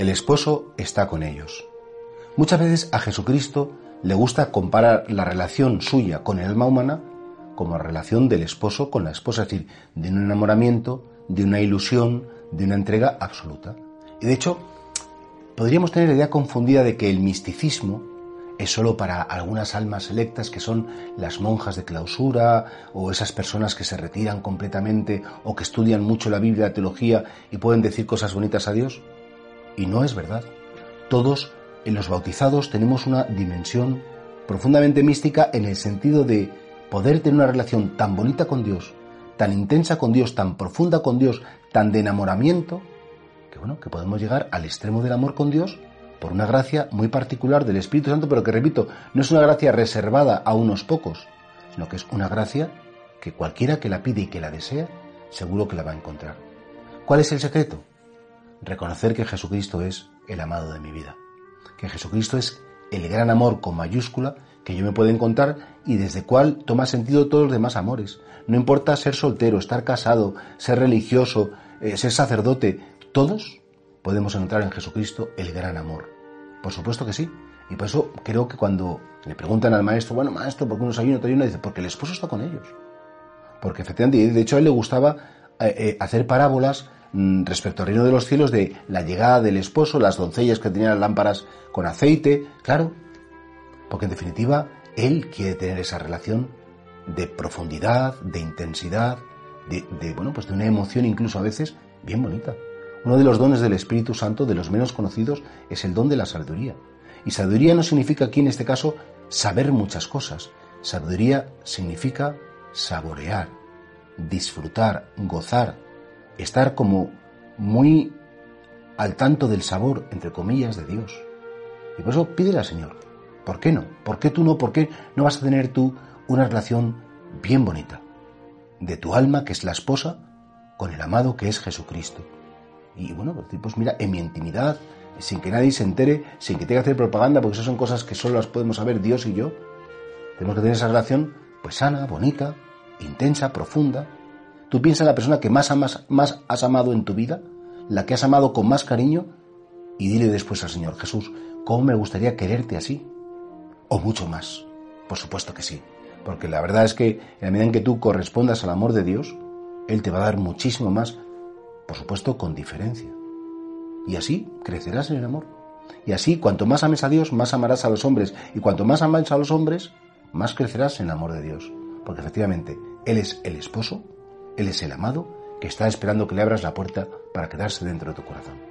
El esposo está con ellos. Muchas veces a Jesucristo le gusta comparar la relación suya con el alma humana como la relación del esposo con la esposa, es decir, de un enamoramiento, de una ilusión, de una entrega absoluta. Y de hecho, podríamos tener la idea confundida de que el misticismo es solo para algunas almas selectas que son las monjas de clausura o esas personas que se retiran completamente o que estudian mucho la Biblia, la teología y pueden decir cosas bonitas a Dios. Y no es verdad. Todos en los bautizados tenemos una dimensión profundamente mística en el sentido de poder tener una relación tan bonita con Dios, tan intensa con Dios, tan profunda con Dios, tan de enamoramiento, que bueno, que podemos llegar al extremo del amor con Dios por una gracia muy particular del Espíritu Santo, pero que repito, no es una gracia reservada a unos pocos, sino que es una gracia que cualquiera que la pide y que la desea, seguro que la va a encontrar. ¿Cuál es el secreto? Reconocer que Jesucristo es el amado de mi vida, que Jesucristo es el gran amor con mayúscula que yo me puedo encontrar y desde cual toma sentido todos los demás amores. No importa ser soltero, estar casado, ser religioso, eh, ser sacerdote, todos podemos encontrar en Jesucristo el gran amor. Por supuesto que sí. Y por eso creo que cuando le preguntan al maestro, bueno, maestro, ¿por qué unos ayuno, otro ayuno? Dice, porque el esposo está con ellos. Porque efectivamente, de hecho a él le gustaba eh, eh, hacer parábolas respecto al reino de los cielos de la llegada del esposo, las doncellas que tenían lámparas con aceite, claro, porque en definitiva él quiere tener esa relación de profundidad, de intensidad, de, de, bueno, pues de una emoción incluso a veces bien bonita. Uno de los dones del Espíritu Santo, de los menos conocidos, es el don de la sabiduría. Y sabiduría no significa aquí en este caso saber muchas cosas. Sabiduría significa saborear, disfrutar, gozar, estar como muy al tanto del sabor, entre comillas, de Dios. Y por eso pídele al Señor. ¿Por qué no? ¿Por qué tú no? ¿Por qué no vas a tener tú una relación bien bonita? De tu alma, que es la esposa, con el amado, que es Jesucristo. Y bueno, pues, pues mira, en mi intimidad, sin que nadie se entere, sin que tenga que hacer propaganda, porque esas son cosas que solo las podemos saber Dios y yo, tenemos que tener esa relación pues sana, bonita, intensa, profunda, Tú piensas en la persona que más, más has amado en tu vida, la que has amado con más cariño, y dile después al Señor Jesús, ¿cómo me gustaría quererte así? O mucho más. Por supuesto que sí. Porque la verdad es que en la medida en que tú correspondas al amor de Dios, Él te va a dar muchísimo más, por supuesto con diferencia. Y así crecerás en el amor. Y así, cuanto más ames a Dios, más amarás a los hombres. Y cuanto más ames a los hombres, más crecerás en el amor de Dios. Porque efectivamente, Él es el esposo él es el amado que está esperando que le abras la puerta para quedarse dentro de tu corazón.